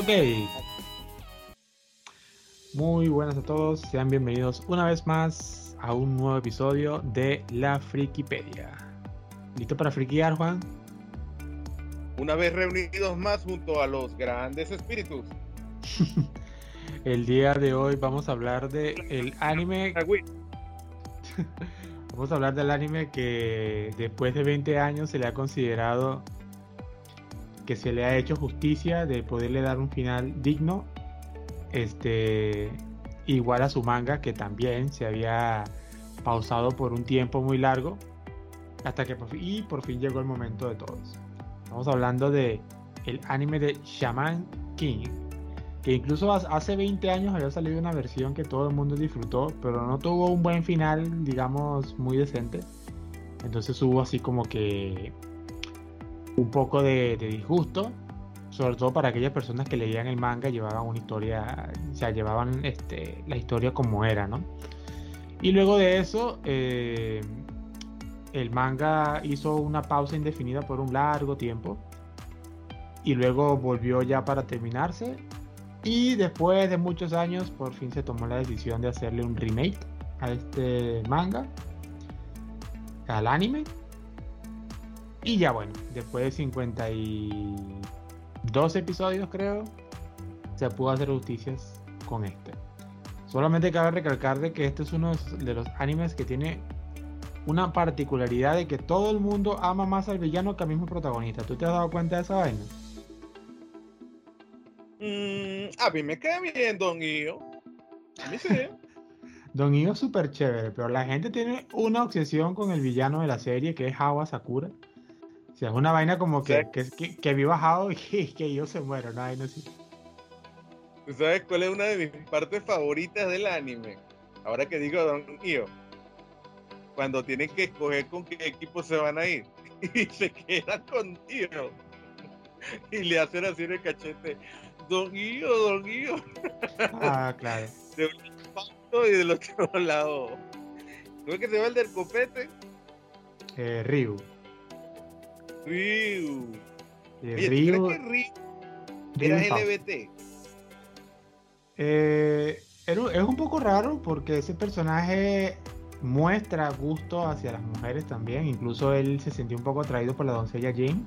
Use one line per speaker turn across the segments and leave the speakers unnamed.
Ok. Muy buenas a todos, sean bienvenidos una vez más a un nuevo episodio de La Frikipedia. ¿Listo para friquear, Juan?
Una vez reunidos más junto a los grandes espíritus.
El día de hoy vamos a hablar de el anime. vamos a hablar del anime que después de 20 años se le ha considerado que se le ha hecho justicia de poderle dar un final digno, este, igual a su manga que también se había pausado por un tiempo muy largo, hasta que por fin, y por fin llegó el momento de todos. Estamos hablando de el anime de Shaman King, que incluso hace 20 años había salido una versión que todo el mundo disfrutó, pero no tuvo un buen final, digamos, muy decente. Entonces hubo así como que un poco de, disgusto, sobre todo para aquellas personas que leían el manga y llevaban una historia, o sea, llevaban este, la historia como era, ¿no? Y luego de eso, eh, el manga hizo una pausa indefinida por un largo tiempo y luego volvió ya para terminarse. Y después de muchos años, por fin se tomó la decisión de hacerle un remake a este manga, al anime. Y ya bueno, después de 52 episodios creo, se pudo hacer justicias con este. Solamente cabe recalcar de que este es uno de los animes que tiene una particularidad de que todo el mundo ama más al villano que al mismo protagonista. ¿Tú te has dado cuenta de esa vaina?
Mm, a mí me queda bien Don Io. A mí sí.
Don Io es súper chévere, pero la gente tiene una obsesión con el villano de la serie que es Hawa Sakura sea, es una vaina como que, que, que, viva bajado y que, yo se muero, no, no sé.
¿Tú sabes cuál es una de mis partes favoritas del anime? Ahora que digo Don Io. Cuando tienen que escoger con qué equipo se van a ir. Y se quedan con Io. Y le hacen así en el cachete. Don Io, Don Io.
Ah, claro.
De un lado y del otro lado. ¿Cómo es que se va el del copete?
Eh, Ryu.
Ryu. Oye, Ryu, que Ryu era LBT?
Eh, es un poco raro porque ese personaje muestra gusto hacia las mujeres también. Incluso él se sintió un poco atraído por la doncella Jane.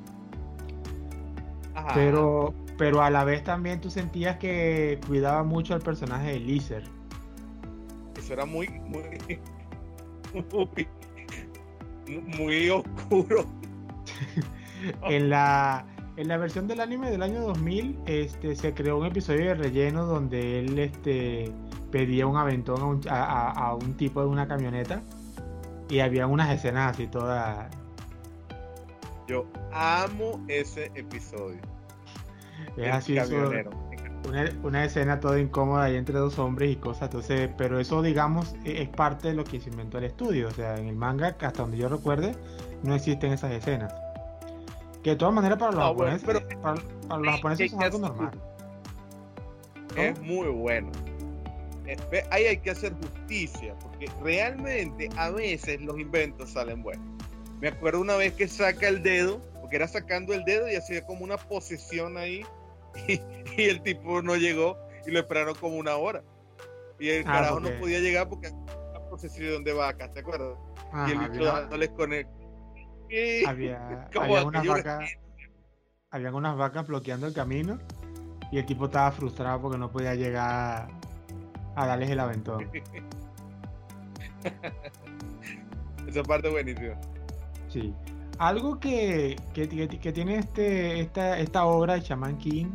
Pero, pero a la vez también tú sentías que cuidaba mucho al personaje de Lizer.
Eso era muy, muy, muy, muy oscuro.
en, la, en la versión del anime del año 2000 este, se creó un episodio de relleno donde él este, pedía un aventón a un, tipo de una camioneta y había unas escenas así todas.
Yo amo ese episodio.
Es así, una, una, escena toda incómoda ahí entre dos hombres y cosas. Entonces, pero eso, digamos, e, es parte de lo que se inventó el estudio. O sea, en el manga, hasta donde yo recuerde, no existen esas escenas. Que de todas maneras para los japoneses, pero, para, los japoneses es algo normal.
Es muy bueno. Ahí hay que hacer justicia, porque realmente a veces los inventos salen buenos. Me acuerdo una vez que saca el dedo, porque era sacando el dedo y hacía como una posesión ahí, y, el tipo no llegó y lo esperaron como una hora. Y el ah, carajo no podía llegar porque la posesión de vacas, ¿te acuerdas? y el bicho dándoles con el,
había, había unas vacas, habían unas vacas bloqueando el camino y el tipo estaba frustrado porque no podía llegar a darles el aventón.
Esa parte buenísima.
Sí. Algo que, que, tiene este, esta, esta obra de Shaman King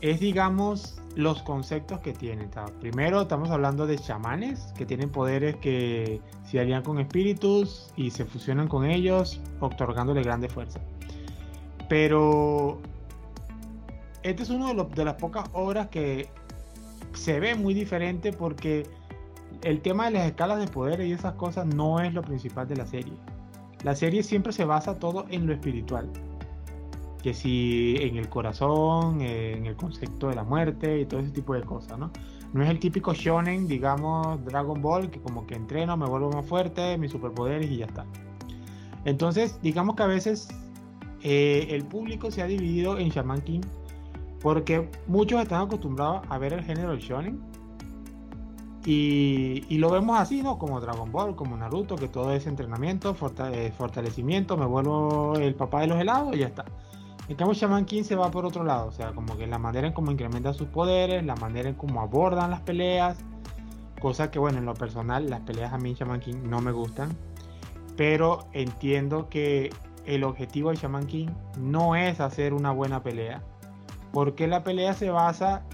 es, digamos, los conceptos que tiene. Primero estamos hablando de chamanes que tienen poderes que se alían con espíritus y se fusionan con ellos, otorgándole grande fuerza. Pero este es uno de, de las pocas obras que se ve muy diferente porque el tema de las escalas de poder y esas cosas no es lo principal de la serie. La serie siempre se basa todo en lo espiritual que si en el corazón, en el concepto de la muerte y todo ese tipo de cosas, ¿no? No es el típico shonen, digamos, Dragon Ball, que como que entreno, me vuelvo más fuerte, mis superpoderes y ya está. Entonces, digamos que a veces eh, el público se ha dividido en Shaman King Porque muchos están acostumbrados a ver el género del shonen. Y, lo vemos así, ¿no? Como Dragon Ball, como Naruto, que todo es entrenamiento, eh, fortalecimiento, me vuelvo el papá de los helados y ya está. En cambio, Shaman King se va por otro lado, o sea, como que la manera en cómo incrementan sus poderes, la manera en cómo abordan las peleas, cosa que, bueno, en lo personal, las peleas a mí en Shaman King no me gustan, pero entiendo que el objetivo de Shaman King no es hacer una buena pelea, porque la pelea se basa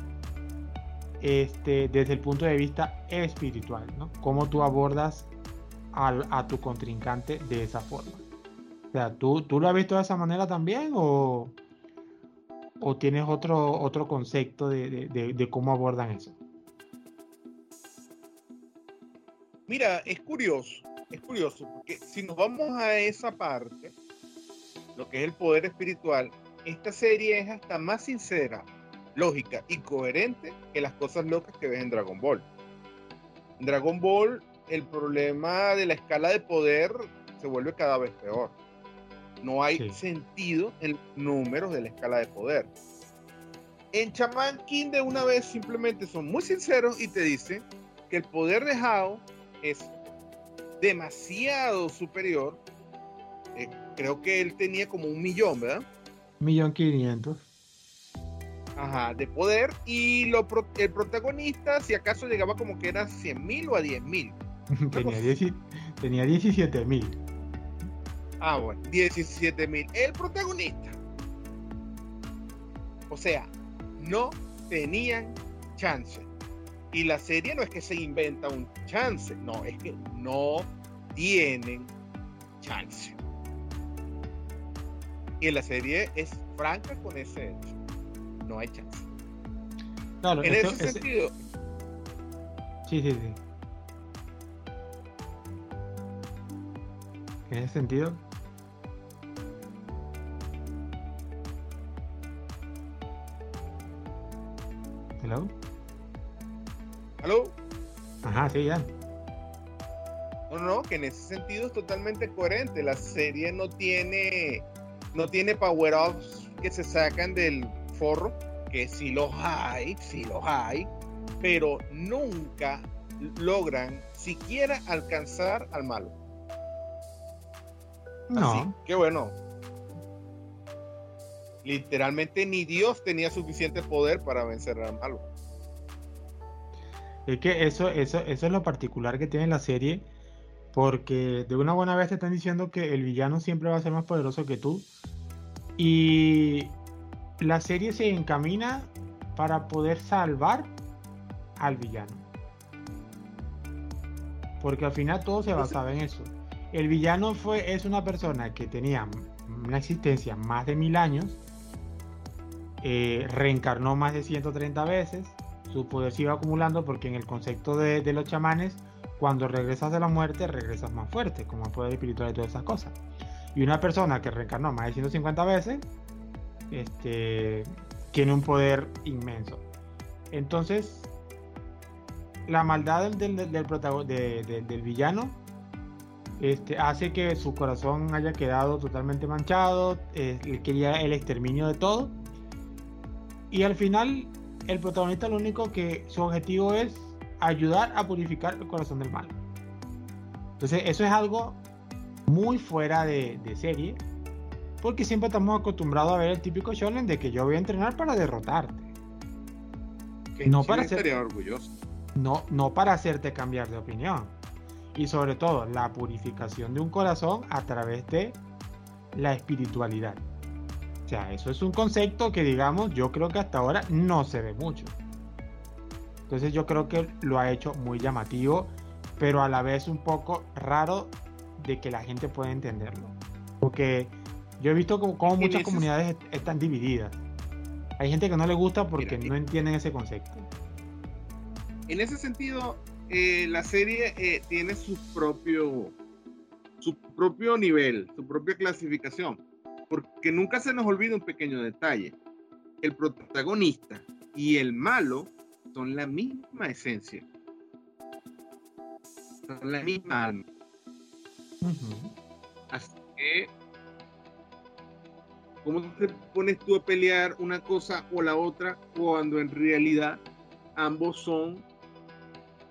este, desde el punto de vista espiritual, ¿no? Cómo tú abordas a tu contrincante de esa forma. O sea, ¿tú, ¿tú lo has visto de esa manera también o, o tienes otro, otro concepto de cómo abordan eso?
Mira, es curioso, es curioso, porque si nos vamos a esa parte, lo que es el poder espiritual, esta serie es hasta más sincera, lógica y coherente que las cosas locas que ves en Dragon Ball. En Dragon Ball, el problema de la escala de poder se vuelve cada vez peor. No hay sentido en números de la escala de poder. En Chaman King de una vez simplemente son muy sinceros y te dicen que el poder de Hao es demasiado superior. Eh, creo que él tenía como un millón, ¿verdad?
Millón quinientos.
Ajá, de poder. Y lo, el protagonista, si acaso llegaba como que era 100 mil o a 10 mil.
tenía, 17 mil.
Ah, bueno, 17 mil. El protagonista. O sea, no tenían chance. Y la serie no es que se inventa un chance, no, es que no tienen chance. Y la serie es franca con ese hecho. No hay chance. en ese sentido.
Sí, sí, sí. En ese sentido. Hello.
¿Aló?
Ajá, sí, ya.
No, no, que en ese sentido es totalmente coherente. La serie no tiene, no tiene power-ups que se sacan del forro, que sí los hay, sí los hay, pero nunca logran siquiera alcanzar al malo.
No. Así
que bueno. Literalmente ni Dios tenía suficiente poder para vencer al malo.
Es que eso, eso, eso es lo particular que tiene la serie, porque de una buena vez te están diciendo que el villano siempre va a ser más poderoso que tú. Y la serie se encamina para poder salvar al villano. Porque al final todo se basaba en eso. El villano fue, es una persona que tenía una existencia más de mil años, eh, reencarnó más de 130 veces, su poder se iba acumulando porque en el concepto de, los chamanes, cuando regresas de la muerte, regresas más fuerte, como el poder espiritual y todas esas cosas. Y una persona que reencarnó más de 150 veces, este, tiene un poder inmenso. Entonces, la maldad del, del, villano este, hace que su corazón haya quedado totalmente manchado, eh, quería el exterminio de todo. Y al final el protagonista lo único que su objetivo es ayudar a purificar el corazón del mal. Entonces eso es algo muy fuera de, serie, porque siempre estamos acostumbrados a ver el típico shonen de que yo voy a entrenar para derrotarte.
no para ser orgulloso.
No, no para hacerte cambiar de opinión. Y sobre todo la purificación de un corazón a través de la espiritualidad. O sea, eso es un concepto que digamos, yo creo que hasta ahora no se ve mucho. Entonces yo creo que lo ha hecho muy llamativo, pero a la vez un poco raro de que la gente pueda entenderlo. Porque yo he visto como, muchas comunidades están divididas. Hay gente que no le gusta porque no entienden ese concepto.
En ese sentido, eh, la serie eh, tiene su propio, su propio nivel, su propia clasificación porque nunca se nos olvida un pequeño detalle. El protagonista y el malo son la misma esencia. Son la misma alma. Así que ¿Cómo te pones tú a pelear una cosa o la otra cuando en realidad ambos son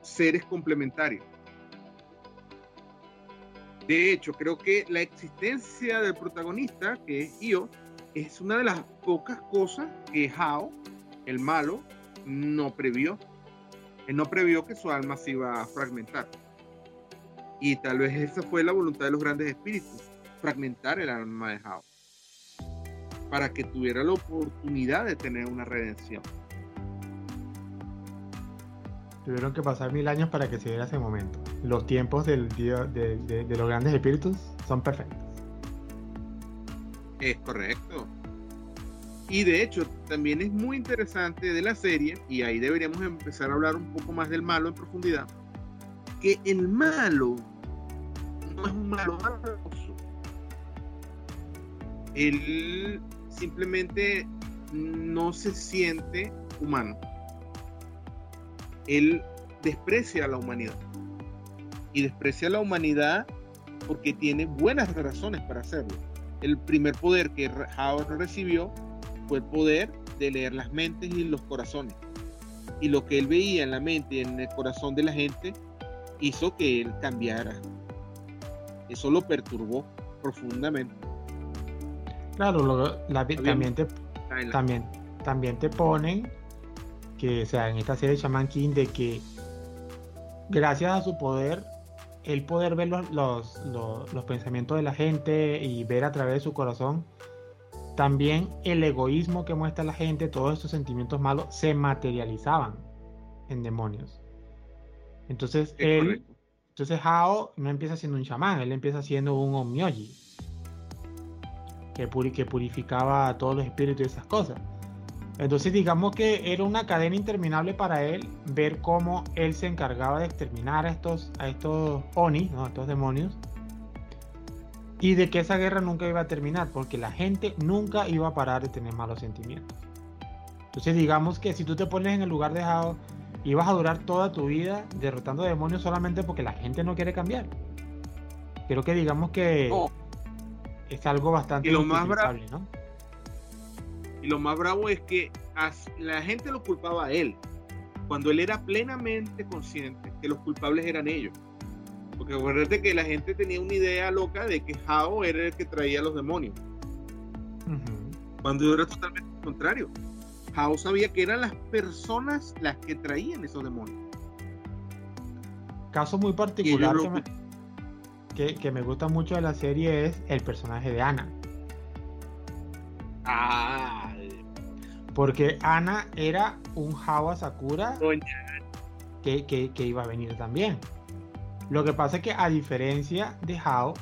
seres complementarios? De hecho, creo que la existencia del protagonista, que es Io, es una de las pocas cosas que Hao, el malo, no previó. Él no previó que su alma se iba a fragmentar. Y tal vez esa fue la voluntad de los grandes espíritus, fragmentar el alma de Hao, para que tuviera la oportunidad de tener una redención.
Tuvieron que pasar mil años para que se diera ese momento. Los tiempos del día de, los grandes espíritus son perfectos.
Es correcto. Y de hecho, también es muy interesante de la serie, y ahí deberíamos empezar a hablar un poco más del malo en profundidad, que el malo no es un malo maloso. Él simplemente no se siente humano él desprecia a la humanidad. Y desprecia a la humanidad porque tiene buenas razones para hacerlo. El primer poder que Howard recibió fue el poder de leer las mentes y los corazones. Y lo que él veía en la mente y en el corazón de la gente hizo que él cambiara. Eso lo perturbó profundamente.
Claro, también, te, también, también te ponen que, sea, en esta serie de Shaman King, de que gracias a su poder, el poder ver los, los, pensamientos de la gente y ver a través de su corazón, también el egoísmo que muestra la gente, todos estos sentimientos malos, se materializaban en demonios. Entonces, él, entonces Hao no empieza siendo un chamán, él empieza siendo un omyoji, que, que purificaba a todos los espíritus y esas cosas. Entonces digamos que era una cadena interminable para él ver cómo él se encargaba de exterminar a estos, a estos Oni, a estos demonios, y de que esa guerra nunca iba a terminar, porque la gente nunca iba a parar de tener malos sentimientos. Entonces digamos que si tú te pones en el lugar de Hao, ibas a durar toda tu vida derrotando demonios solamente porque la gente no quiere cambiar. Creo que digamos que es algo bastante
y lo más ¿no? Y lo más bravo es que la gente lo culpaba a él, cuando él era plenamente consciente que los culpables eran ellos. Porque acuérdate que la gente tenía una idea loca de que Hao era el que traía los demonios. Cuando era totalmente contrario. Hao sabía que eran las personas las que traían esos demonios.
Caso muy particular que, que me gusta mucho de la serie es el personaje de Ana.
Ah,
porque Ana era un Hawa Sakura que, iba a venir también. Lo que pasa es que a diferencia de Hao,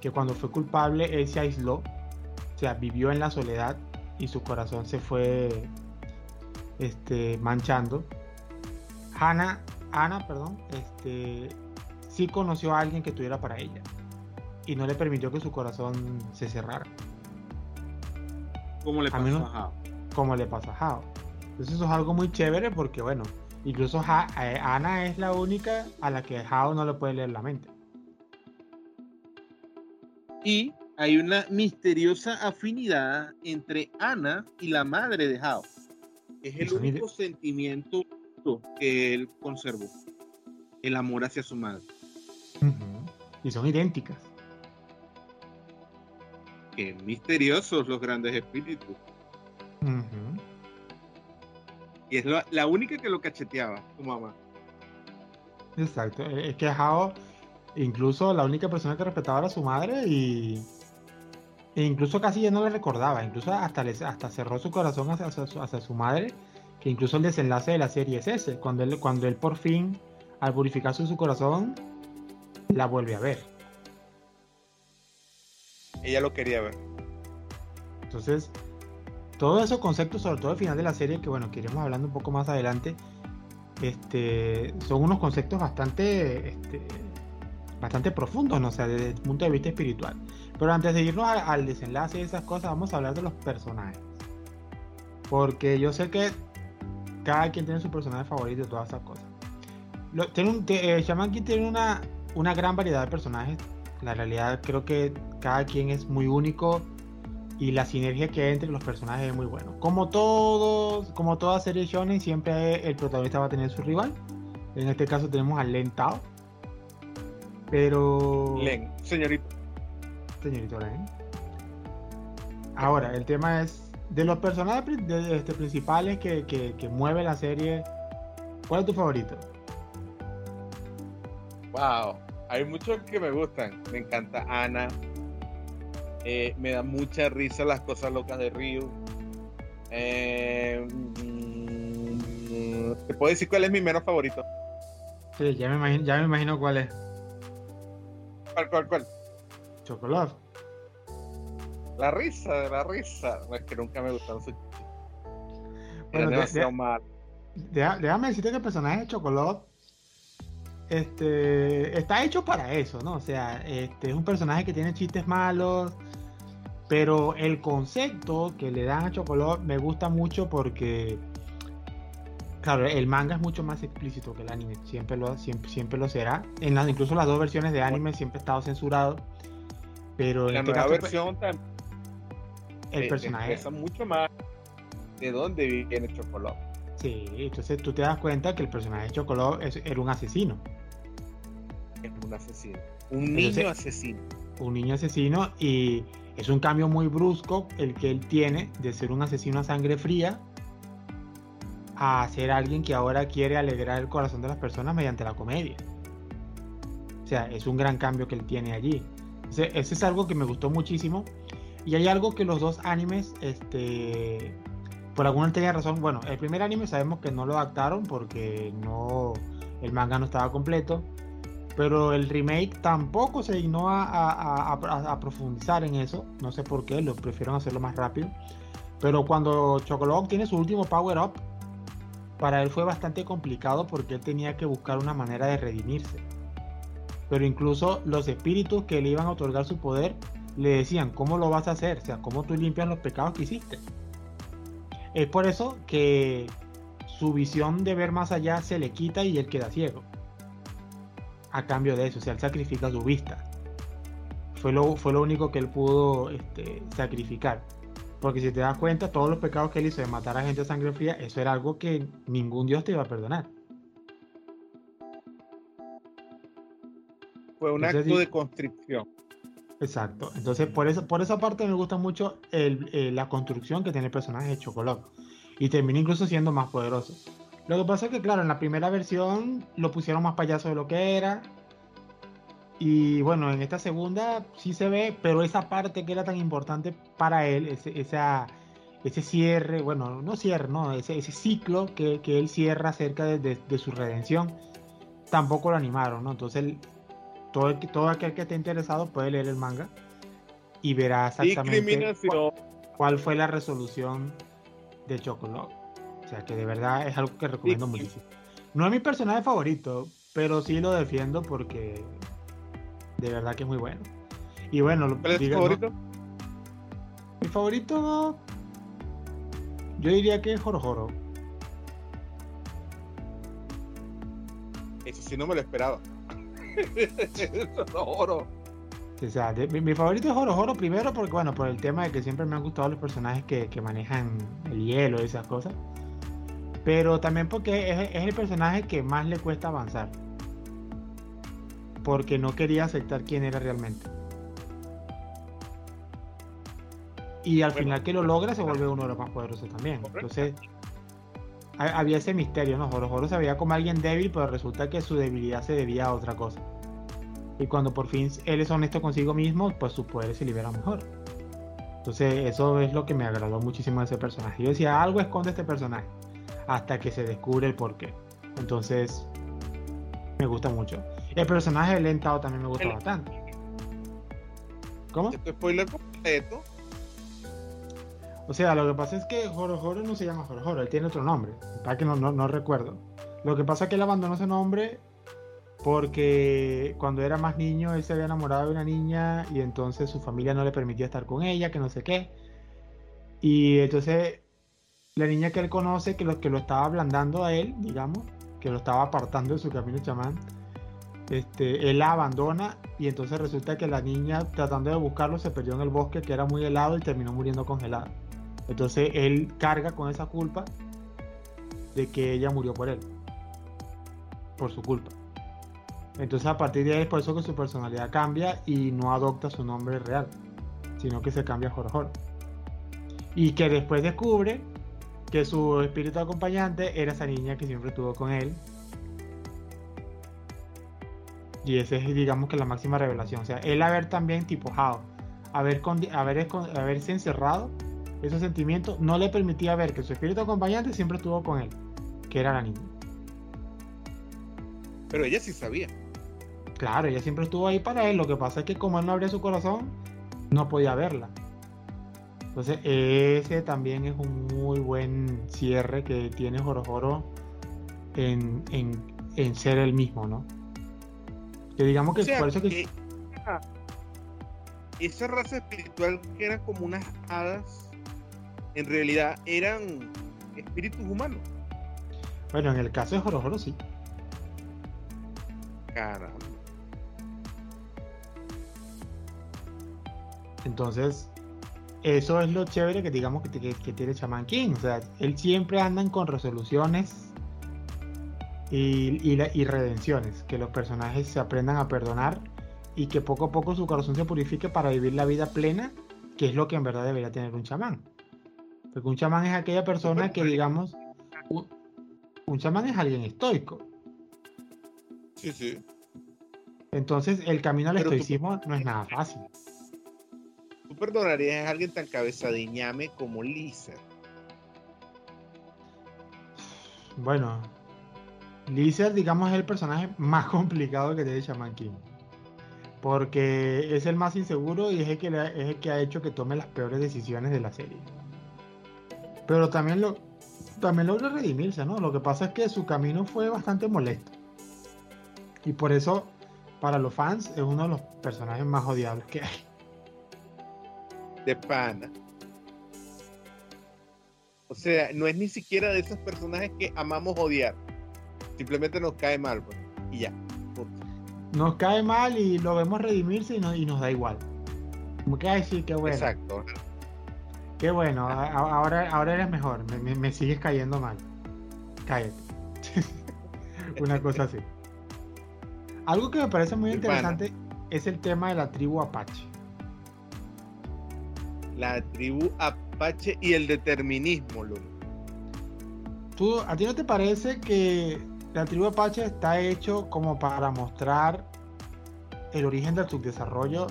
que cuando fue culpable él se aisló, o sea, vivió en la soledad y su corazón se fue este, manchando. Ana, Ana, perdón, este, sí conoció a alguien que tuviera para ella y no le permitió que su corazón se cerrara.
¿Cómo le pasó a, a Hao?
como le pasa a Hao. Entonces eso es algo muy chévere porque bueno, incluso eh, Ana es la única a la que Hao no le puede leer la mente.
Y hay una misteriosa afinidad entre Ana y la madre de Hao. Es el único sentimiento que él conservó. El amor hacia su madre.
Y son idénticas.
Qué misteriosos los grandes espíritus. Y es la, única que lo cacheteaba, tu mamá.
Exacto, e, es que Hao, incluso la única persona que respetaba era su madre y e incluso casi ya no le recordaba, incluso hasta, hasta cerró su corazón hacia, hacia, su, madre, que incluso el desenlace de la serie es ese, cuando él, cuando él por fin, al purificar su, su corazón, la vuelve a ver.
Ella lo quería ver.
Entonces, todos esos conceptos, sobre todo al final de la serie, que bueno, que iremos hablando un poco más adelante, este, son unos conceptos bastante, este, bastante profundos, ¿no? sea, desde el punto de vista espiritual. Pero antes de irnos al desenlace de esas cosas, vamos a hablar de los personajes. Porque yo sé que cada quien tiene su personaje favorito y todas esas cosas. Lo, tiene un, eh, Shaman King tiene una, una gran variedad de personajes. La realidad creo que cada quien es muy único y la sinergia que hay entre los personajes es muy bueno. Como todos, como toda serie shonen, siempre el protagonista va a tener su rival. En este caso tenemos a Len Tao. Pero.
Len, señorito.
Señorito Len. Ahora, el tema es. De los personajes este, principales que, que, mueve la serie, ¿cuál es tu favorito?
Wow, hay muchos que me gustan. Me encanta Ana, eh, me da mucha risa las cosas locas de Ryu. Eh, mm, ¿Te puedo decir cuál es mi menos favorito?
Sí, ya me imagino, ya me imagino cuál es.
¿Cuál, cuál, cuál?
Chocolate.
La risa, de la risa. es que nunca me gustaron sus Bueno,
demasiado mal. Déjame decirte que el personaje de Chocolate este, está hecho para eso, ¿no? O sea, este, es un personaje que tiene chistes malos, pero el concepto que le dan a Chocolate me gusta mucho porque, claro, el manga es mucho más explícito que el anime, siempre lo, siempre, siempre lo será. En las, incluso las dos versiones de anime siempre ha estado censurado. Pero en
la
este
nueva pues, versión también.
El personaje.
Pesa mucho más de dónde viene Chocolate.
Sí, entonces tú te das cuenta que el personaje de Chocolate era un asesino.
Un asesino. Un niño asesino.
Un niño asesino y es un cambio muy brusco el que él tiene de ser un asesino a sangre fría a ser alguien que ahora quiere alegrar el corazón de las personas mediante la comedia. O sea, es un gran cambio que él tiene allí. Ese, es algo que me gustó muchísimo. Y hay algo que los dos animes, este, por alguna tenía razón. Bueno, el primer anime sabemos que no lo adaptaron porque no, el manga no estaba completo pero el remake tampoco se dignó a, profundizar en eso. No sé por qué, lo prefieren hacerlo más rápido. Pero cuando Chocolate tiene su último power up, para él fue bastante complicado porque él tenía que buscar una manera de redimirse. Pero incluso los espíritus que le iban a otorgar su poder le decían, ¿cómo lo vas a hacer? O sea, ¿cómo tú limpias los pecados que hiciste? Es por eso que su visión de ver más allá se le quita y él queda ciego a cambio de eso, o sea, él sacrifica su vista. Fue lo, fue lo único que él pudo este, sacrificar. Porque si te das cuenta, todos los pecados que él hizo de matar a gente a sangre fría, eso era algo que ningún Dios te iba a perdonar.
Fue un acto de constricción.
Exacto. Entonces, por, eso, por esa parte me gusta mucho eh, la construcción que tiene el personaje de Chocolate. Y termina incluso siendo más poderoso. Lo que pasa es que, claro, en la primera versión lo pusieron más payaso de lo que era. Y bueno, en esta segunda sí se ve, pero esa parte que era tan importante para él, ese, esa, ese cierre, bueno, no cierre, no, ese, ese ciclo que, que, él cierra acerca de, de, su redención, tampoco lo animaron, ¿no? Entonces, todo, todo aquel que esté interesado puede leer el manga y verá exactamente cuál, fue la resolución de Chocolate sea que de verdad es algo que recomiendo muchísimo. No es mi personaje favorito, pero sí lo defiendo porque de verdad que es muy bueno. Y bueno,
¿cuál es tu favorito?
Mi favorito, yo diría que es Joro
Eso sí no me lo esperaba.
Joro. O sea, mi, favorito es Joro primero porque, bueno, por el tema de que siempre me han gustado los personajes que, que manejan el hielo y esas cosas pero también porque es, el personaje que más le cuesta avanzar. Porque no quería aceptar quién era realmente. Y al final que lo logra se vuelve uno de los más poderosos también. Entonces había ese misterio, ¿no? Joro Joro se veía como alguien débil, pero resulta que su debilidad se debía a otra cosa. Y cuando por fin él es honesto consigo mismo, pues sus poderes se liberan mejor. Entonces eso es lo que me agradó muchísimo de ese personaje. Yo decía, algo esconde este personaje hasta que se descubre el porqué. Entonces, me gusta mucho. El personaje de Lentao también me gusta bastante.
¿Cómo? ¿Te spoiler completo?
O sea, lo que pasa es que Joro Joro no se llama Joro Joro, él tiene otro nombre. Para que no, no, recuerdo. Lo que pasa es que él abandonó ese nombre porque cuando era más niño él se había enamorado de una niña y entonces su familia no le permitía estar con ella, que no sé qué. Y entonces la niña que él conoce, que lo, que lo estaba ablandando a él, digamos, que lo estaba apartando de su camino chamán, este, él la abandona y entonces resulta que la niña tratando de buscarlo se perdió en el bosque que era muy helado y terminó muriendo congelada. Entonces él carga con esa culpa de que ella murió por él. Por su culpa. Entonces a partir de ahí es por eso que su personalidad cambia y no adopta su nombre real, sino que se cambia a Jorjor. Y que después descubre que su espíritu acompañante era esa niña que siempre estuvo con él. Y esa es, digamos que la máxima revelación. O sea, él haber también tipo Hao, haber, haber, haberse encerrado, esos sentimientos no le permitía ver que su espíritu acompañante siempre estuvo con él, que era la niña.
Pero ella sí sabía.
Claro, ella siempre estuvo ahí para él. Lo que pasa es que como él no abría su corazón, no podía verla. Entonces, ese también es un muy buen cierre que tiene Jorojoro en, en, ser el mismo, ¿no? Que digamos que por eso que.
esa raza espiritual que eran como unas hadas, en realidad eran espíritus humanos.
Bueno, en el caso de Jorojoro sí.
Caramba.
Entonces, eso es lo chévere que digamos que, tiene Shaman King. O sea, él siempre andan con resoluciones y, redenciones. Que los personajes se aprendan a perdonar y que poco a poco su corazón se purifique para vivir la vida plena, que es lo que en verdad debería tener un chamán. Porque un chamán es aquella persona que, digamos, un, chamán es alguien estoico.
Sí, sí.
Entonces, el camino al estoicismo no es nada fácil
perdonarías a alguien tan cabezadiñame como Lisa?
Bueno, Lisa, digamos, es el personaje más complicado que tiene Shaman King. Porque es el más inseguro y es el, que es el que ha hecho que tome las peores decisiones de la serie. Pero también, lo, también logra redimirse, ¿no? Lo que pasa es que su camino fue bastante molesto. Y por eso, para los fans, es uno de los personajes más odiables que hay
de pana. O sea, no es ni siquiera de esos personajes que amamos odiar. Simplemente nos cae mal, pues, y ya.
Nos cae mal y lo vemos redimirse y, y nos da igual. Como que, ay, sí, qué bueno.
Exacto.
Qué bueno, ahora, ahora eres mejor, me, sigues cayendo mal. Cállate. Una cosa así. Algo que me parece muy interesante es el tema de la tribu Apache
la tribu Apache y el determinismo,
¿Tú, ¿A ti no te parece que la tribu Apache está hecho como para mostrar el origen del subdesarrollo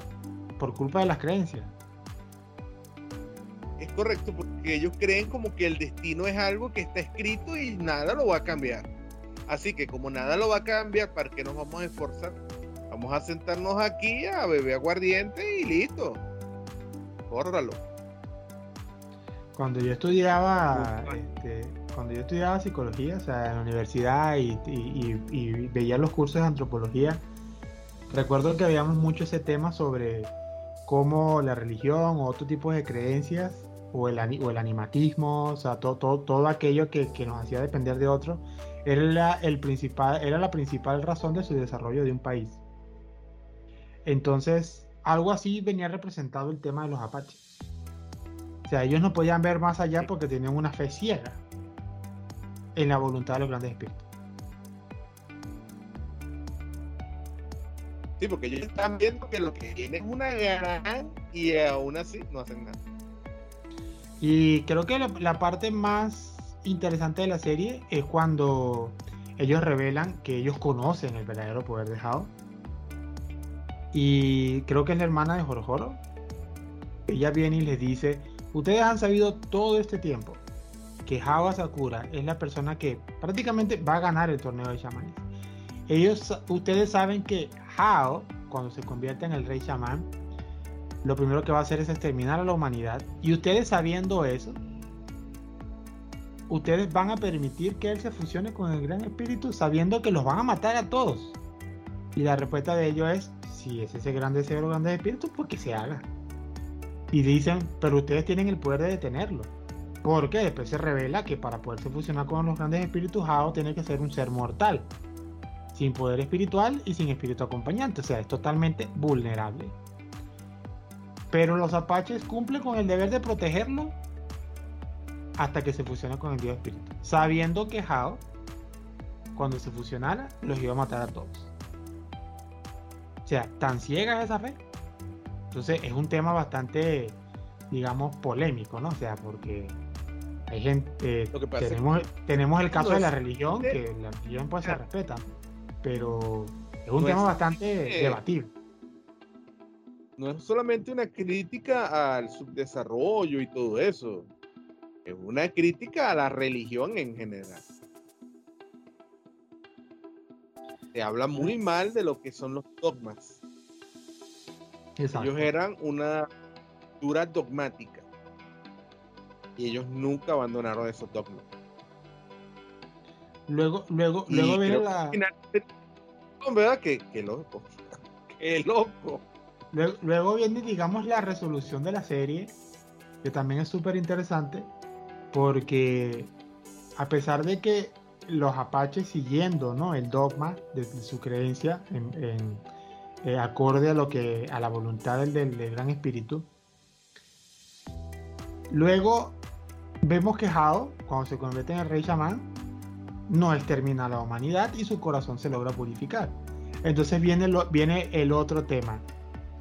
por culpa de las creencias?
Es correcto, porque ellos creen como que el destino es algo que está escrito y nada lo va a cambiar. Así que como nada lo va a cambiar, ¿para qué nos vamos a esforzar? Vamos a sentarnos aquí a beber aguardiente y listo córralo.
Cuando yo estudiaba, este, cuando yo estudiaba psicología, o sea, en la universidad y, veía los cursos de antropología, recuerdo que habíamos mucho ese tema sobre cómo la religión o otro tipo de creencias o el, o el animatismo, o sea, todo, todo, aquello que, nos hacía depender de otro, era el principal, era la principal razón de su desarrollo de un país. Entonces, algo así venía representado el tema de los apaches. O sea, ellos no podían ver más allá porque tenían una fe ciega en la voluntad de los grandes espíritus.
Sí, porque ellos están viendo que lo que tienen es una gran y aún así no hacen nada.
Y creo que la, parte más interesante de la serie es cuando ellos revelan que ellos conocen el verdadero poder de Hao y creo que es la hermana de Jorojoro. Ella viene y les dice, ustedes han sabido todo este tiempo que Hawa Sakura es la persona que prácticamente va a ganar el torneo de chamanes. Ellos, ustedes saben que Hao, cuando se convierte en el rey chamán, lo primero que va a hacer es exterminar a la humanidad. Y ustedes sabiendo eso, ustedes van a permitir que él se fusione con el gran espíritu sabiendo que los van a matar a todos. Y la respuesta de ellos es, si es ese gran deseo de los grandes espíritus, pues que se haga. Y dicen, pero ustedes tienen el poder de detenerlo. Porque después se revela que para poderse fusionar con los grandes espíritus, Hao tiene que ser un ser mortal. sin poder espiritual y sin espíritu acompañante, o sea, es totalmente vulnerable. Pero los apaches cumplen con el deber de protegerlo hasta que se fusione con el dios espíritu, sabiendo que Hao, cuando se fusionara, los iba a matar a todos. O sea, tan ciega es esa fe. Entonces es un tema bastante, digamos, polémico, ¿no? O sea, porque hay gente, tenemos, tenemos el caso de la religión, que la religión pues se respeta, pero es un tema bastante debatible.
No es solamente una crítica al subdesarrollo y todo eso, es una crítica a la religión en general. Se habla muy mal de lo que son los dogmas. Ellos eran una cultura dogmática y ellos nunca abandonaron esos dogmas.
Luego, luego, luego viene la.
¿Verdad? Qué, loco. Qué loco.
Luego, viene, digamos, la resolución de la serie, que también es súper interesante, porque a pesar de que los apaches siguiendo ¿no? el dogma de, su creencia en, eh, acorde a lo que a la voluntad del, gran espíritu luego Vemos que Hao, cuando se convierte en el rey chamán, no extermina a la humanidad y su corazón se logra purificar. Entonces viene, viene el otro tema.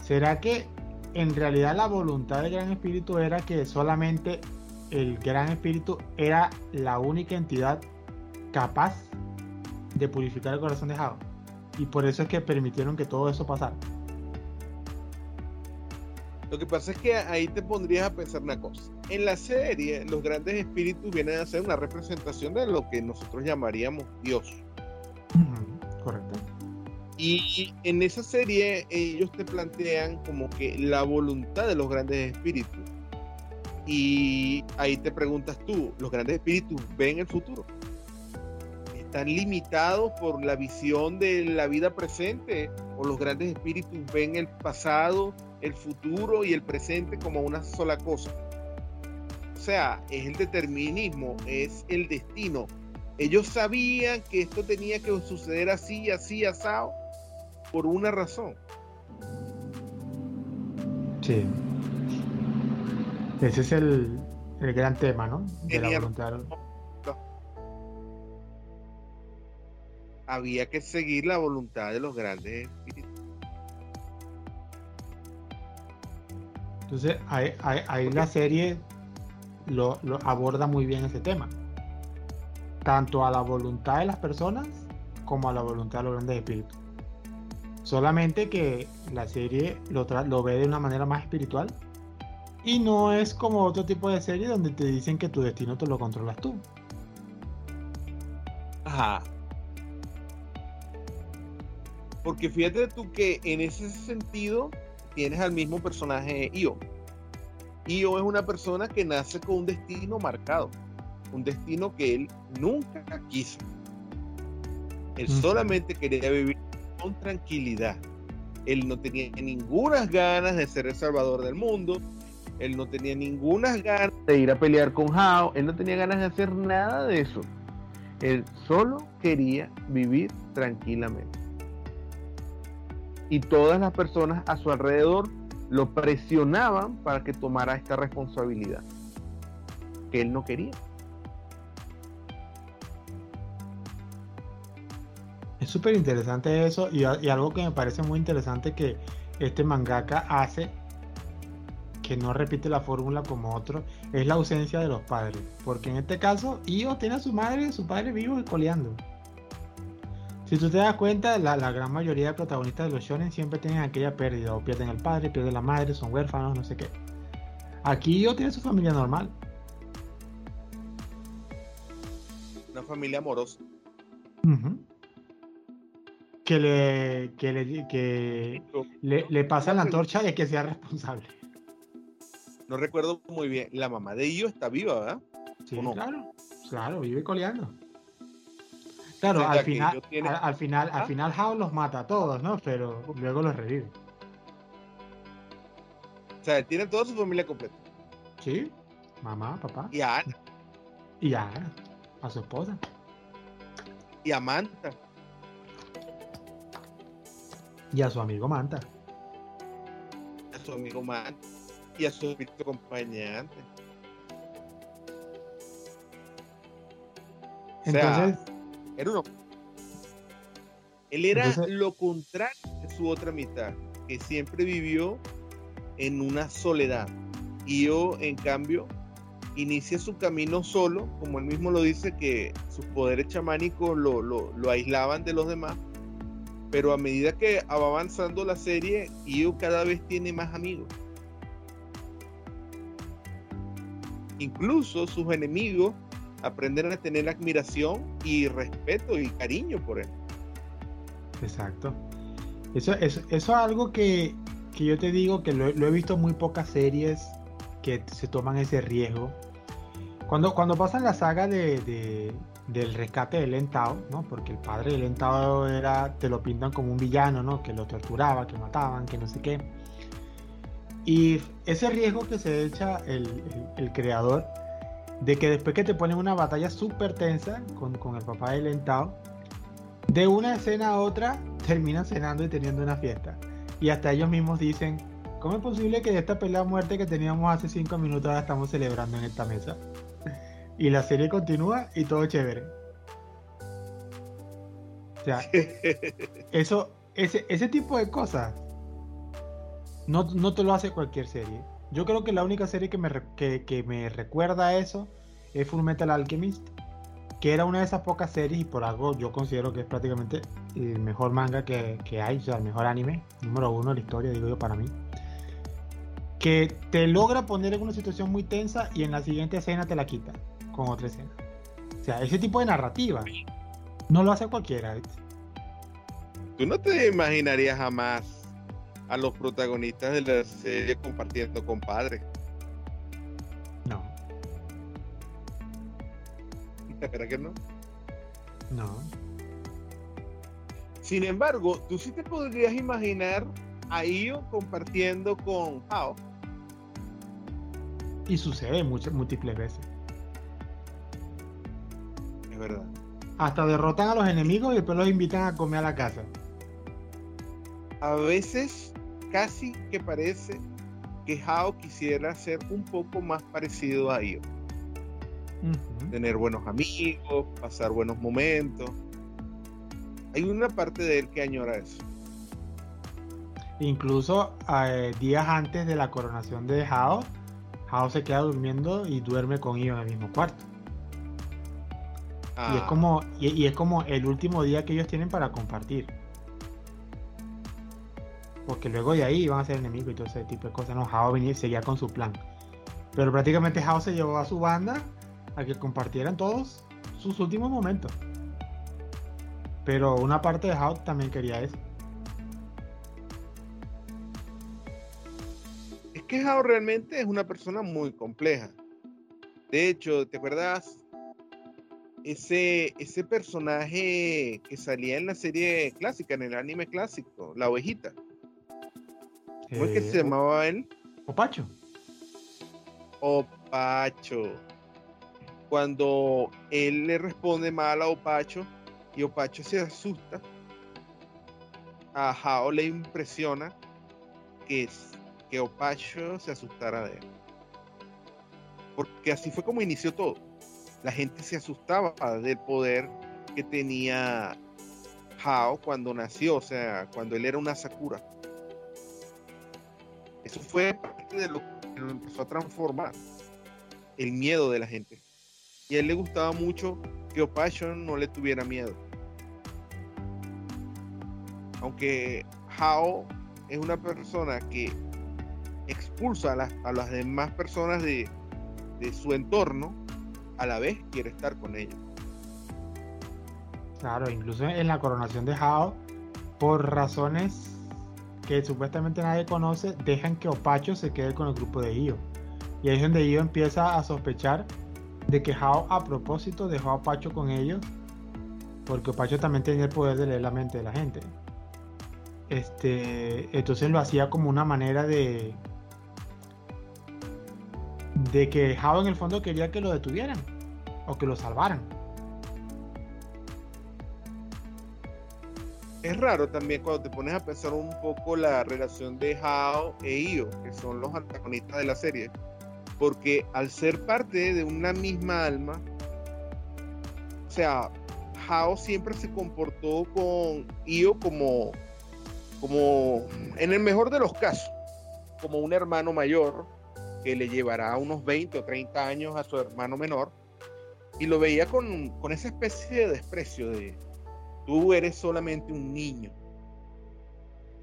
¿Será que en realidad la voluntad del Gran Espíritu era que solamente el Gran Espíritu era la única entidad capaz de purificar el corazón de Hao? Y por eso es que permitieron que todo eso pasara.
Lo que pasa es que ahí te pondrías a pensar una cosa. En la serie, los grandes espíritus vienen a ser una representación de lo que nosotros llamaríamos Dios.
correcto.
Y en esa serie ellos te plantean como que la voluntad de los grandes espíritus. Y ahí te preguntas tú, ¿los grandes espíritus ven el futuro? ¿Están limitados por la visión de la vida presente? ¿O los grandes espíritus ven el pasado el futuro y el presente como una sola cosa. O sea, es el determinismo, es el destino. Ellos sabían que esto tenía que suceder así, así, asado, por una razón.
Sí. Ese es el, gran tema, ¿no? De la voluntad.
Había que seguir la voluntad de los grandes espíritus.
Entonces, ahí, la serie lo, aborda muy bien ese tema. Tanto a la voluntad de las personas como a la voluntad de los grandes espíritus. Solamente que la serie lo, lo ve de una manera más espiritual. Y no es como otro tipo de serie donde te dicen que tu destino te lo controlas tú.
Ajá. Porque fíjate tú que en ese sentido tienes al mismo personaje Io. Io es una persona que nace con un destino marcado, un destino que él nunca quiso. Él solamente quería vivir con tranquilidad. Él no tenía ninguna ganas de ser el salvador del mundo. Él no tenía ninguna ganas de ir a pelear con Hao. Él no tenía ganas de hacer nada de eso. Él solo quería vivir tranquilamente y todas las personas a su alrededor lo presionaban para que tomara esta responsabilidad que él no quería.
Es súper interesante eso y, algo que me parece muy interesante que este mangaka hace, que no repite la fórmula como otro, es la ausencia de los padres. Porque en este caso, Io tiene a su madre, su padre vivo y coleando. Si tú te das cuenta, la, gran mayoría de protagonistas de los shonen siempre tienen aquella pérdida, o pierden el padre, pierden la madre, son huérfanos, no sé qué. Aquí yo tiene su familia normal.
Una familia amorosa.
Que le, que le, que le, pasa la antorcha de que sea responsable.
No recuerdo muy bien. La mamá de ellos está viva, ¿verdad?
Sí, claro. Claro, vive coleando. Claro, al final, al, final, al final Hao los mata a todos, ¿no? Pero luego los revive.
O sea, tiene toda su familia completa.
Sí, mamá, papá.
Y a Ana.
Y a Ana, a su esposa.
Y a Manta.
Y a su amigo Manta.
A su amigo Manta. Y a su acompañante. Entonces, era uno. Él era lo contrario de su otra mitad, que siempre vivió en una soledad. Y yo, en cambio, inicia su camino solo, como él mismo lo dice, que sus poderes chamánicos lo, lo, aislaban de los demás. Pero a medida que va avanzando la serie, Io cada vez tiene más amigos. Incluso sus enemigos aprender a tener admiración y respeto y cariño por él.
Exacto. Eso, eso, eso es algo que, yo te digo que lo, he visto muy pocas series que se toman ese riesgo. Cuando, cuando pasan la saga de, del rescate de Lentao, ¿no? Porque el padre de Lentao era, te lo pintan como un villano, ¿no? Que lo torturaba, que mataban, que no sé qué. Y ese riesgo que se echa el, el creador de que después que te ponen una batalla súper tensa con, el papá de Lentao, de una escena a otra terminan cenando y teniendo una fiesta. Y hasta ellos mismos dicen, ¿cómo es posible que de esta pelea a muerte que teníamos hace 5 minutos ahora estamos celebrando en esta mesa? Y la serie continúa y todo chévere. O sea, eso, ese, ese tipo de cosas no, no te lo hace cualquier serie. Yo creo que la única serie que me, que, me recuerda a eso es Full Metal Alchemist, que era una de esas pocas series y por algo yo considero que es prácticamente el mejor manga que, hay, o sea, el mejor anime, número uno de la historia, digo yo para mí, que te logra poner en una situación muy tensa y en la siguiente escena te la quita con otra escena. O sea, ese tipo de narrativa no lo hace cualquiera.
Tú no te imaginarías jamás a los protagonistas de la serie compartiendo con padres.
No.
¿Verdad que no?
No.
Sin embargo, tú sí te podrías imaginar a Io compartiendo con Hao.
Y sucede muchas, múltiples veces.
Es verdad.
Hasta derrotan a los enemigos y después los invitan a comer a la casa.
A veces casi que parece que Hao quisiera ser un poco más parecido a Io. Tener buenos amigos, pasar buenos momentos. Hay una parte de él que añora eso.
Incluso eh, días antes de la coronación de Hao, Hao se queda durmiendo y duerme con Io en el mismo cuarto. Y, es ah. como, y es como el último día que ellos tienen para compartir porque luego de ahí iban a ser enemigos y todo ese tipo de cosas. No, Hao venía seguía con su plan. Pero prácticamente Hao se llevó a su banda a que compartieran todos sus últimos momentos. Pero una parte de Hao también quería eso.
Es que Hao realmente es una persona muy compleja. De hecho, ¿te acuerdas? Ese, ese personaje que salía en la serie clásica, en el anime clásico, la ovejita. ¿Cómo es que se eh, llamaba él?
Opacho.
Opacho. Cuando él le responde mal a Opacho y Opacho se asusta, a Jao le impresiona que, que Opacho se asustara de él. Porque así fue como inició todo. La gente se asustaba del poder que tenía Hao cuando nació, o sea, cuando él era una Sakura. Eso fue parte de lo que empezó a transformar el miedo de la gente. Y a él le gustaba mucho que Opacho no le tuviera miedo. Aunque Hao es una persona que expulsa a las, demás personas de, de su entorno, a la vez quiere estar con ellos.
Claro, incluso en la coronación de Hao, por razones que supuestamente nadie conoce, dejan que Opacho se quede con el grupo de Io. Y ahí es donde Io empieza a sospechar de que Hao a propósito dejó a Opacho con ellos, porque Opacho también tenía el poder de leer la mente de la gente. Este, entonces lo hacía como una manera de de que Hao en el fondo quería que lo detuvieran o que lo salvaran.
Es raro también cuando te pones a pensar un poco la relación de Hao e Io, que son los antagonistas de la serie, porque al ser parte de una misma alma, o sea, Hao siempre se comportó con Io como, como, en el mejor de los casos, como un hermano mayor que le llevará unos 20 o 30 años a su hermano menor, y lo veía con, con esa especie de desprecio de Tú eres solamente un niño.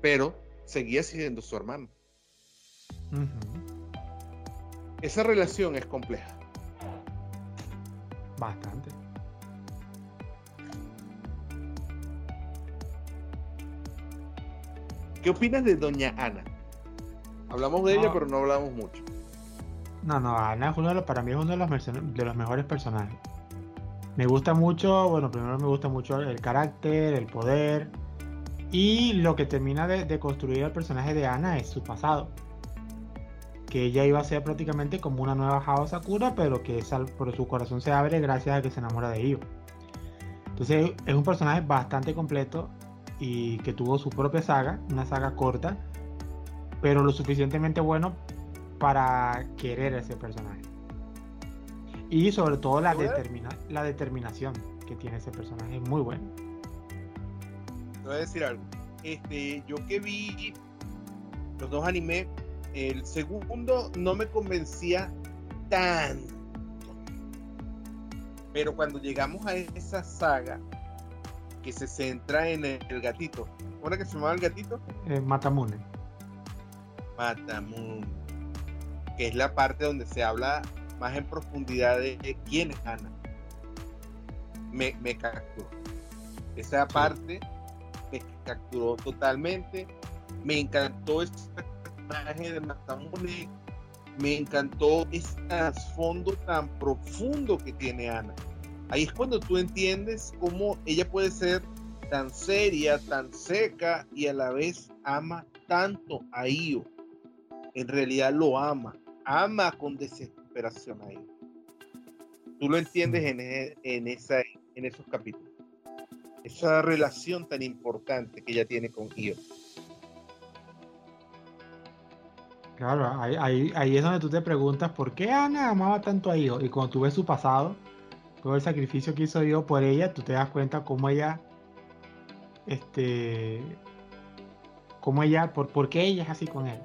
Pero seguía siendo su hermano. Esa relación es compleja.
Bastante.
¿Qué opinas de Doña Ana? Hablamos de ella, pero no hablamos mucho.
No, no, Ana es uno de los, para mí es uno de los, de los mejores personajes. Me gusta mucho, bueno, primero me gusta mucho el carácter, el poder y lo que termina de, construir el personaje de Ana es su pasado. Que ella iba a ser prácticamente como una nueva Hao Sakura, pero que por su corazón se abre gracias a que se enamora de Io. Entonces es un personaje bastante completo y que tuvo su propia saga, una saga corta, pero lo suficientemente bueno para querer a ese personaje. Y sobre todo la, determina la determinación que tiene ese personaje es muy bueno.
Te voy a decir algo. Este, yo que vi los dos animes, el segundo no me convencía tanto. Pero cuando llegamos a esa saga que se centra en el, gatito, ¿cómo era que se llamaba el gatito?
Eh, Matamune.
Matamune. Que es la parte donde se habla más en profundidad de quién es Ana. Me, me capturó. Esa parte me capturó totalmente. Me encantó ese personaje de Matamune. Me encantó ese trasfondo tan profundo que tiene Ana. Ahí es cuando tú entiendes cómo ella puede ser tan seria, tan seca y a la vez ama tanto a Io. En realidad lo ama, ama con desesperación ahí. Tú lo entiendes en, e, en, esa, en esos capítulos. Esa relación tan importante que ella tiene con Io.
Claro, ahí, ahí, es donde tú te preguntas por qué Ana amaba tanto a Io. Y cuando tú ves su pasado, todo el sacrificio que hizo Io por ella, tú te das cuenta cómo ella, este, cómo ella, por, por qué ella es así con él.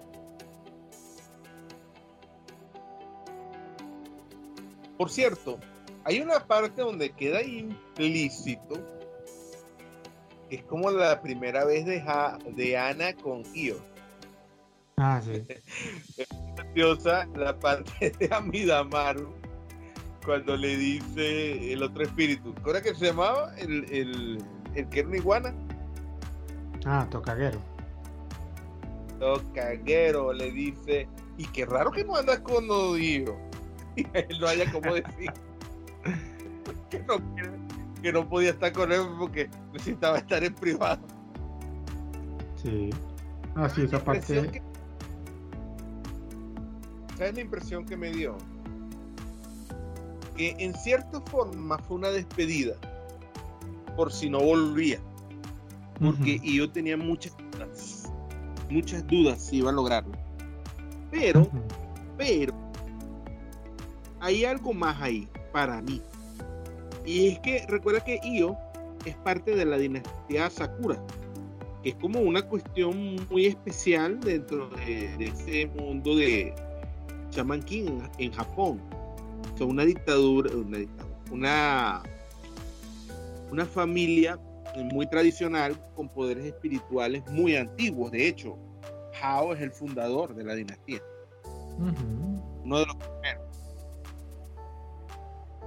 Por cierto, hay una parte donde queda implícito que es como la primera vez de, de Ana con Io.
Ah, sí.
es graciosa la parte de Amidamaru cuando le dice el otro espíritu. ¿Cómo era que se llamaba? El, el, el que era una iguana.
Ah, Tocaguero.
Tocaguero le dice, y qué raro que no andas con Io él no haya como decir que no, podía estar con él porque necesitaba estar en privado.
Sí. Ah, sí, esa parte.
¿Sabes la impresión que me dio? Que en cierta forma fue una despedida por si no volvía. Porque yo tenía muchas dudas, muchas dudas si iba a lograrlo. Pero, pero, hay algo más ahí para mí. Y es que recuerda que Io es parte de la dinastía Sakura, que es como una cuestión muy especial dentro de, ese mundo de Shaman King en, Japón. Son una dictadura, una una, una familia muy tradicional con poderes espirituales muy antiguos. De hecho, Hao es el fundador de la dinastía. Uno de los primeros.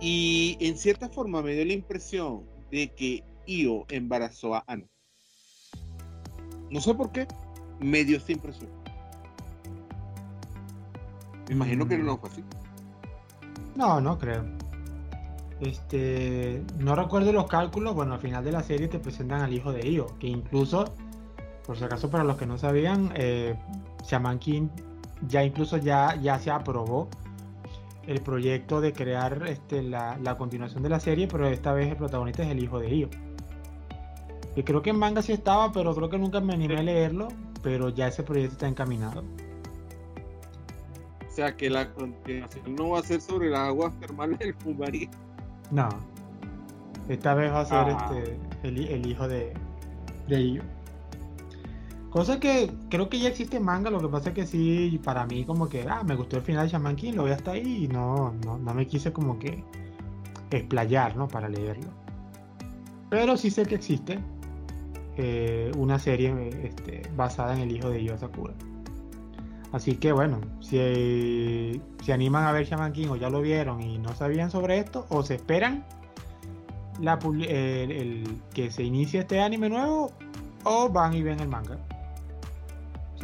Y en cierta forma me dio la impresión de que Io embarazó a Ana. No sé por qué, me dio esta impresión. Me imagino que no fue así.
No, no creo. Este, no recuerdo los cálculos. Bueno, al final de la serie te presentan al hijo de Io, que incluso, por si acaso para los que no sabían, eh, Shaman King ya incluso ya, ya se aprobó el proyecto de crear este, la, continuación de la serie, pero esta vez el protagonista es el hijo de Io. Que creo que en manga sí estaba, pero creo que nunca me animé a leerlo. Pero ya ese proyecto está encaminado.
O sea que la continuación no va a ser sobre las aguas termales del Fumarí.
No. Esta vez va a ser ah. este, el, hijo de, de Iyo. Cosa que creo que ya existe manga, lo que pasa es que sí, para mí como que, ah, me gustó el final de Shaman King, lo voy hasta ahí y no, no, no me quise como que explayar, ¿no? Para leerlo. Pero sí sé que existe eh, una serie este, basada en el hijo de Yu Sakura. Así que bueno, si se animan a ver Shaman King o ya lo vieron y no sabían sobre esto, o se esperan la, el, que se inicie este anime nuevo, o van y ven el manga.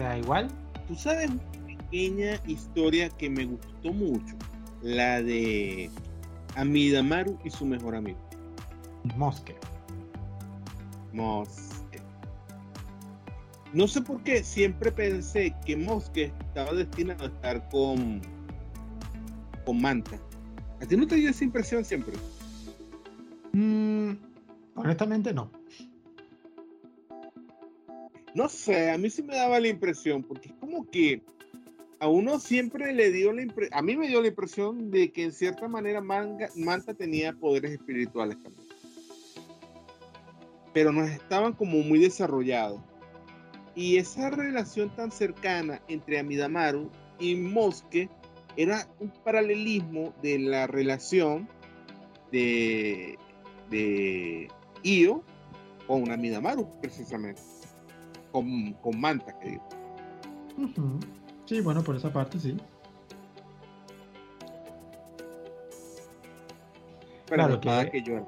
Sea, igual.
Tú sabes una pequeña historia que me gustó mucho, la de Amidamaru y su mejor amigo.
Mosque.
Mosque. No sé por qué siempre pensé que Mosque estaba destinado a estar con, con Manta. ¿A ti no te dio esa impresión siempre?
Mm, honestamente no.
No sé, a mí sí me daba la impresión, porque es como que a uno siempre le dio la impresión, a mí me dio la impresión de que en cierta manera Manta tenía poderes espirituales también. Pero no estaban como muy desarrollados. Y esa relación tan cercana entre Amidamaru y Mosque era un paralelismo de la relación de, de Io con Amidamaru, precisamente. Con, con Manta, que digo.
Sí, bueno, por esa parte sí.
claro que, que yo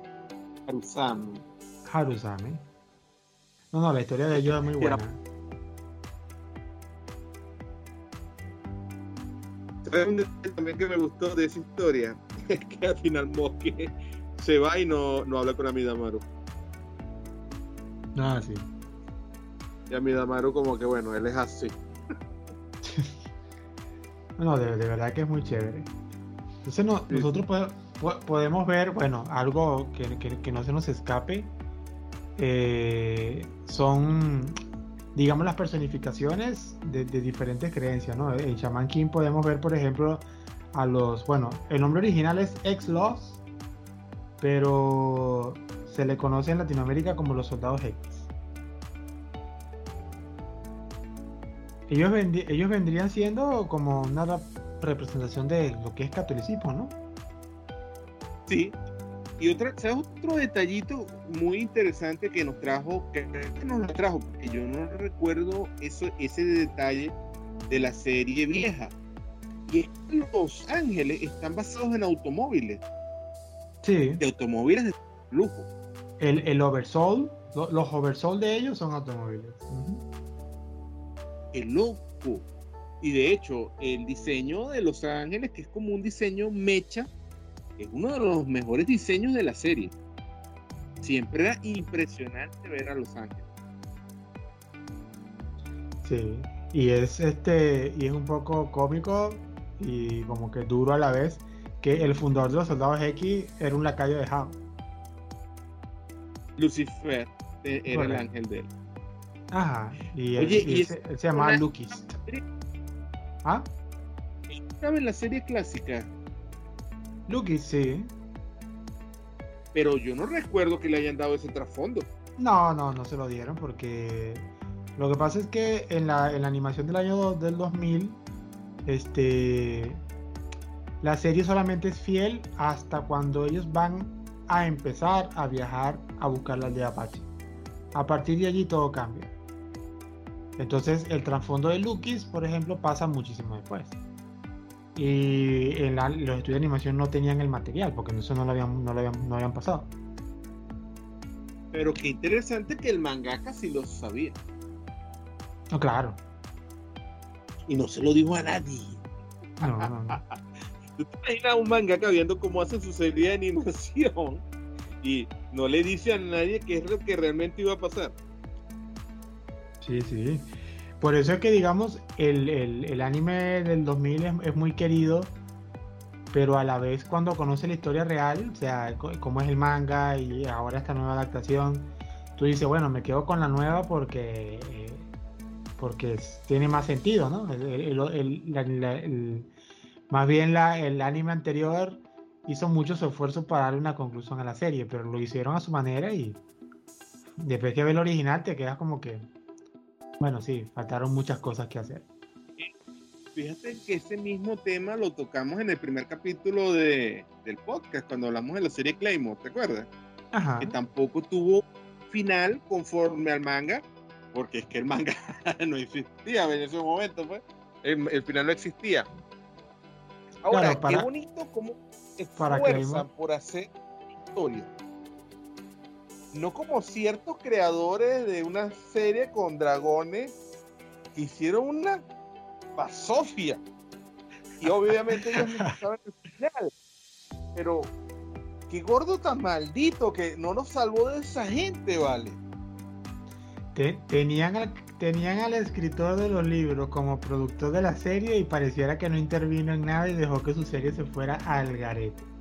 Harusame.
Harusame. No, no, la historia de ellos es muy buena.
¿Sabes también que me gustó de esa historia? Es que al final Mosque se va y no, no habla con Amidamaru.
Ah, sí.
Y Amidamaru como que bueno, él es así.
No, de, verdad que es muy chévere. Entonces nosotros podemos ver, bueno, algo que, no se nos escape. Eh, son, digamos, las personificaciones de, diferentes creencias, ¿no? En Shaman King podemos ver, por ejemplo, a los, bueno, el nombre original es Ex-Loss, pero se le conoce en Latinoamérica como los soldados X. Ellos, ellos vendrían siendo como una representación de lo que es catolicismo, ¿no?
Sí. Y otra, ¿sabes otro detallito muy interesante que nos trajo? Que, nos lo trajo, porque yo no recuerdo eso, ese detalle de la serie vieja. Y es que Los Ángeles están basados en automóviles.
Sí.
De automóviles de lujo.
El, el Oversoul, los Oversoul de ellos son automóviles
el loco. Y de hecho, el diseño de Los Ángeles, que es como un diseño mecha, es uno de los mejores diseños de la serie. Siempre era impresionante ver a Los Ángeles.
Sí, y es este, y es un poco cómico y como que duro a la vez, que el fundador de los soldados X era un lacayo de Howe.
Lucifer eh, era el ángel de él.
Ajá. Y, Oye, se, llama Lukis.
¿Ah? ¿Sabes la serie clásica?
Lukis, sí.
Pero yo no recuerdo que le hayan dado ese trasfondo.
No, no, no se lo dieron porque lo que pasa es que en la, animación del año del 2000, este, la serie solamente es fiel hasta cuando ellos van a empezar a viajar a buscar la aldea Apache. A partir de allí todo cambia. Entonces el trasfondo de Lukis, por ejemplo, pasa muchísimo después. Y en los estudios de animación no tenían el material, porque eso no lo habían, no lo habían, no habían pasado.
Pero qué interesante que el mangaka sí lo sabía.
No, claro.
Y no se lo dijo a nadie. No, no, no. ¿Tú te imaginas un mangaka viendo cómo hace su serie de animación y no le dice a nadie qué es lo que realmente iba a pasar?
Sí, sí. Por eso es que, digamos, el, anime del 2000 es, muy querido, pero a la vez cuando conoce la historia real, o sea, cómo es el manga y ahora esta nueva adaptación, tú dices, bueno, me quedo con la nueva porque, eh, porque tiene más sentido, ¿no? más bien la, el anime anterior hizo muchos esfuerzos para darle una conclusión a la serie, pero lo hicieron a su manera y después que ves el original te quedas como que, bueno, sí, faltaron muchas cosas que hacer.
Fíjate que ese mismo tema lo tocamos en el primer capítulo de, del podcast, cuando hablamos de la serie Claymore, ¿te acuerdas? Ajá. Que tampoco tuvo final conforme al manga, porque es que el manga no existía en ese momento, pues. El, final no existía. Ahora, qué bonito cómo esfuerzan por hacer historia. No como ciertos creadores de una serie con dragones que hicieron una pasofia. Y obviamente ellos no saben el final. Pero qué gordo tan maldito que no nos salvó de esa gente, vale.
tenían, al, tenían al escritor de los libros como productor de la serie y pareciera que no intervino en nada y dejó que su serie se fuera al garete.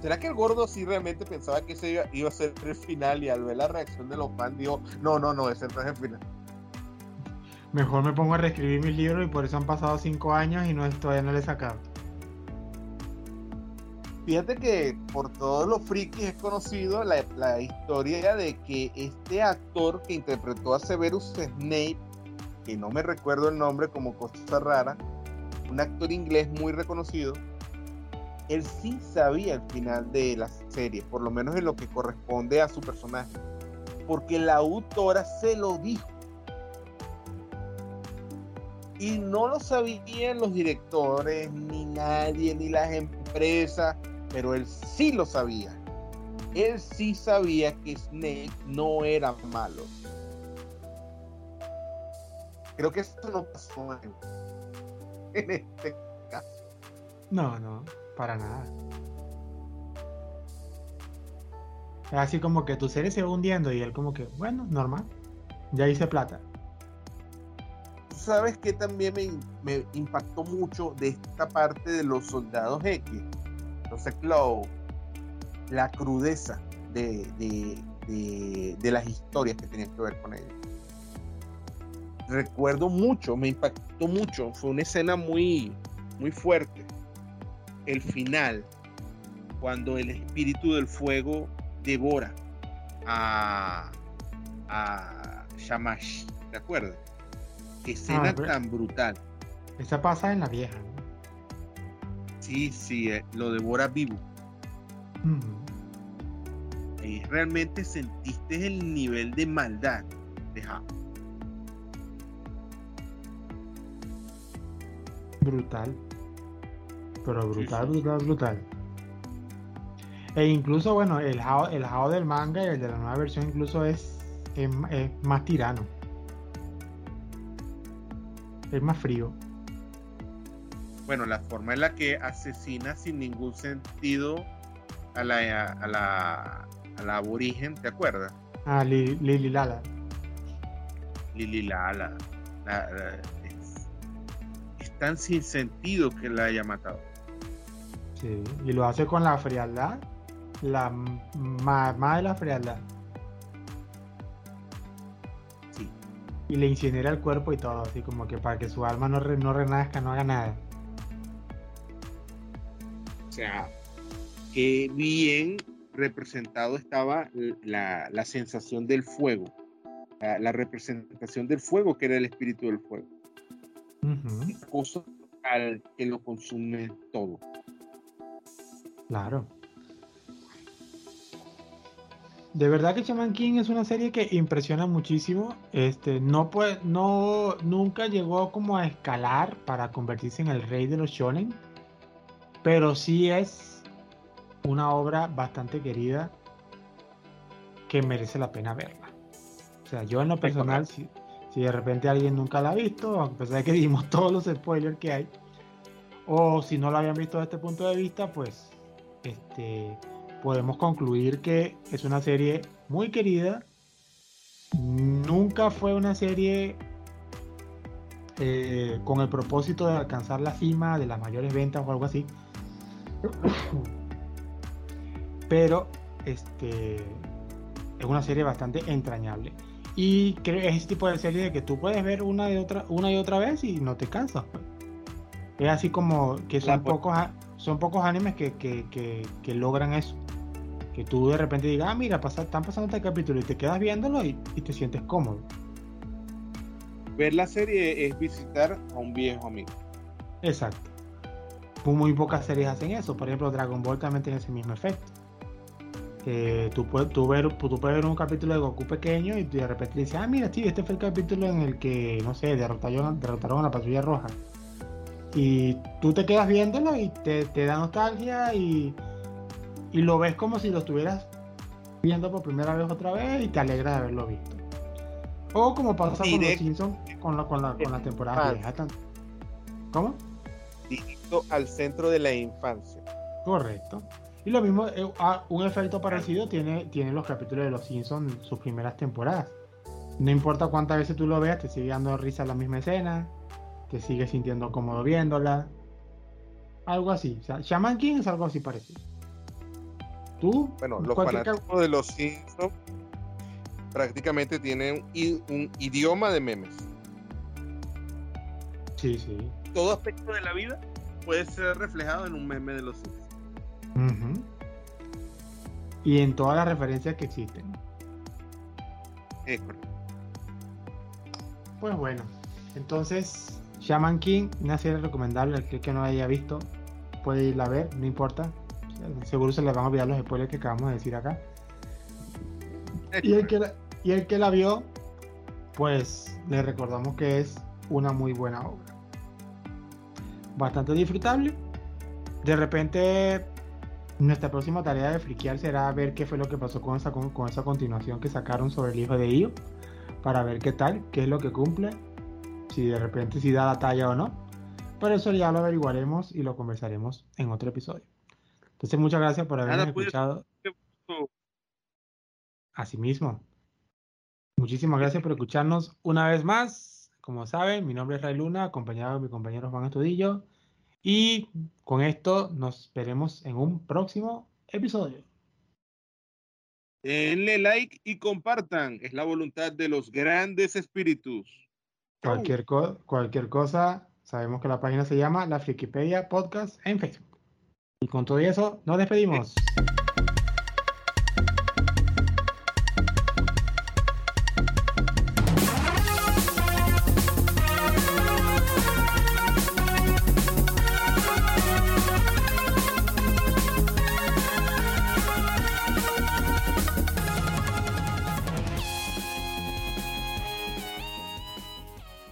¿Será que el gordo sí realmente pensaba que ese iba, a ser el final y al ver la reacción de los fans dijo, no, no, no, ese no es el final?
Mejor me pongo a reescribir mis libros y por eso han pasado cinco años y no, todavía no le he sacado.
Fíjate que por todos los frikis es conocido la, historia de que este actor que interpretó a Severus Snape, que no me recuerdo el nombre como cosa rara, un actor inglés muy reconocido, él sí sabía el final de la serie, por lo menos en lo que corresponde a su personaje, porque la autora se lo dijo. Y no lo sabían los directores, ni nadie, ni las empresas, pero él sí lo sabía. Él sí sabía que Snake no era malo. Creo que eso no pasó en, este caso.
No, no, para nada. así como que tu serie se va hundiendo y él como que, bueno, normal. Ya hice plata.
¿Sabes que también me, impactó mucho de esta parte de los soldados X? Entonces, Clow, la crudeza de, las historias que tenían que ver con ellos. Recuerdo mucho, me impactó mucho, fue una escena muy, muy fuerte. El final, cuando el espíritu del fuego devora a, a Shamash, ¿te acuerdas? Qué escena ah, tan brutal.
Esa pasa en la vieja,
Sí, sí, eh, lo devora vivo. Y realmente sentiste el nivel de maldad de
Brutal. Pero brutal, brutal, brutal. E incluso, bueno, el Hao, el del manga y el de la nueva versión incluso es, es más tirano. Es más frío
bueno, la forma en la que asesina sin ningún sentido a la, a la, a la aborigen, ¿te acuerdas?
Ah, Lili Lala.
Lili Lala. es, tan sin sentido que la haya matado.
Sí, y lo hace con la frialdad, la más de la frialdad. Sí. Y le incinera el cuerpo y todo, así como que para que su alma no, no renazca, no haga nada
sea, qué bien representado estaba la, sensación del fuego, la, representación del fuego que era el espíritu del fuego. Cosa al que lo consume todo.
Claro. De verdad que Shaman King es una serie que impresiona muchísimo. Este, no, puede, no, nunca llegó como a escalar para convertirse en el rey de los shonen pero sí es una obra bastante querida que merece la pena verla. O sea, yo en lo personal, si, si de repente alguien nunca la ha visto, a pesar de que dimos todos los spoilers que hay, o si no la habían visto desde este punto de vista, pues este, podemos concluir que es una serie muy querida. Nunca fue una serie eh, con el propósito de alcanzar la cima de las mayores ventas o algo así. Pero, este, es una serie bastante entrañable. Y creo es ese tipo de serie de que tú puedes ver una, de otra, una y otra vez y no te cansas. pues. Es así como que son,
La-
pocos, a- son pocos animes que, que, que, que logran eso. Que tú de repente digas, ah, mira, pasa, están pasando este capítulo y te quedas viéndolo y, y te sientes cómodo.
Ver la serie es visitar a un viejo amigo.
Exacto. Muy, pocas series hacen eso. Por ejemplo, Dragon Ball también tiene ese mismo efecto. Que tú, puedes, tú, ver, tú puedes ver un capítulo de Goku pequeño y de repente dices, ah, mira, sí, este fue el capítulo en el que, no sé, derrotaron, derrotaron a la patrulla roja. Y tú te quedas viéndolo y te, te da nostalgia y, y lo ves como si lo estuvieras viendo por primera vez otra vez y te alegra de haberlo visto. O como pasa con los Simpsons con la, con la, con la temporada vieja. ¿Cómo?
Directo al centro de la infancia.
Correcto. Y lo mismo, eh, ah, un efecto parecido tiene, tiene los capítulos de Los Simpsons sus primeras temporadas. No importa cuántas veces tú lo veas, te sigue dando risa la misma escena, te sigue sintiendo cómodo viéndola. Algo así. O sea, Shaman King es algo así parecido. Tú,
Bueno, los fanáticos de los Simpsons prácticamente tienen un idioma de memes.
Sí, sí.
Todo aspecto de la vida puede ser reflejado en un meme de los Simpsons.
Ujú. Y en todas las referencias que existen.
Es correcto.
Pues bueno, entonces Shaman King, una serie recomendable, el que, no haya visto puede irla a ver, no importa. Seguro se le van a olvidar los spoilers que acabamos de decir acá. Y el que la, y el que la vio, pues le recordamos que es una muy buena obra. Bastante disfrutable. De repente, nuestra próxima tarea de friquear será ver qué fue lo que pasó con esa, con, con esa continuación que sacaron sobre el hijo de Io. Para ver qué tal, qué es lo que cumple. Si de repente si da la talla o no. Pero eso ya lo averiguaremos y lo conversaremos en otro episodio. Entonces, muchas gracias por habernos
Nada, pues,
escuchado.
gusto.
Asimismo. Muchísimas gracias por escucharnos una vez más. Como saben, mi nombre es Ray Luna, acompañado de mi compañero Juan Estudillo. Y con esto nos veremos en un próximo episodio.
Denle like y compartan. Es la voluntad de los grandes espíritus.
Cualquier, co- cualquier cosa, sabemos que la página se llama La Frikipedia Podcast en Facebook. Y con todo eso, nos despedimos.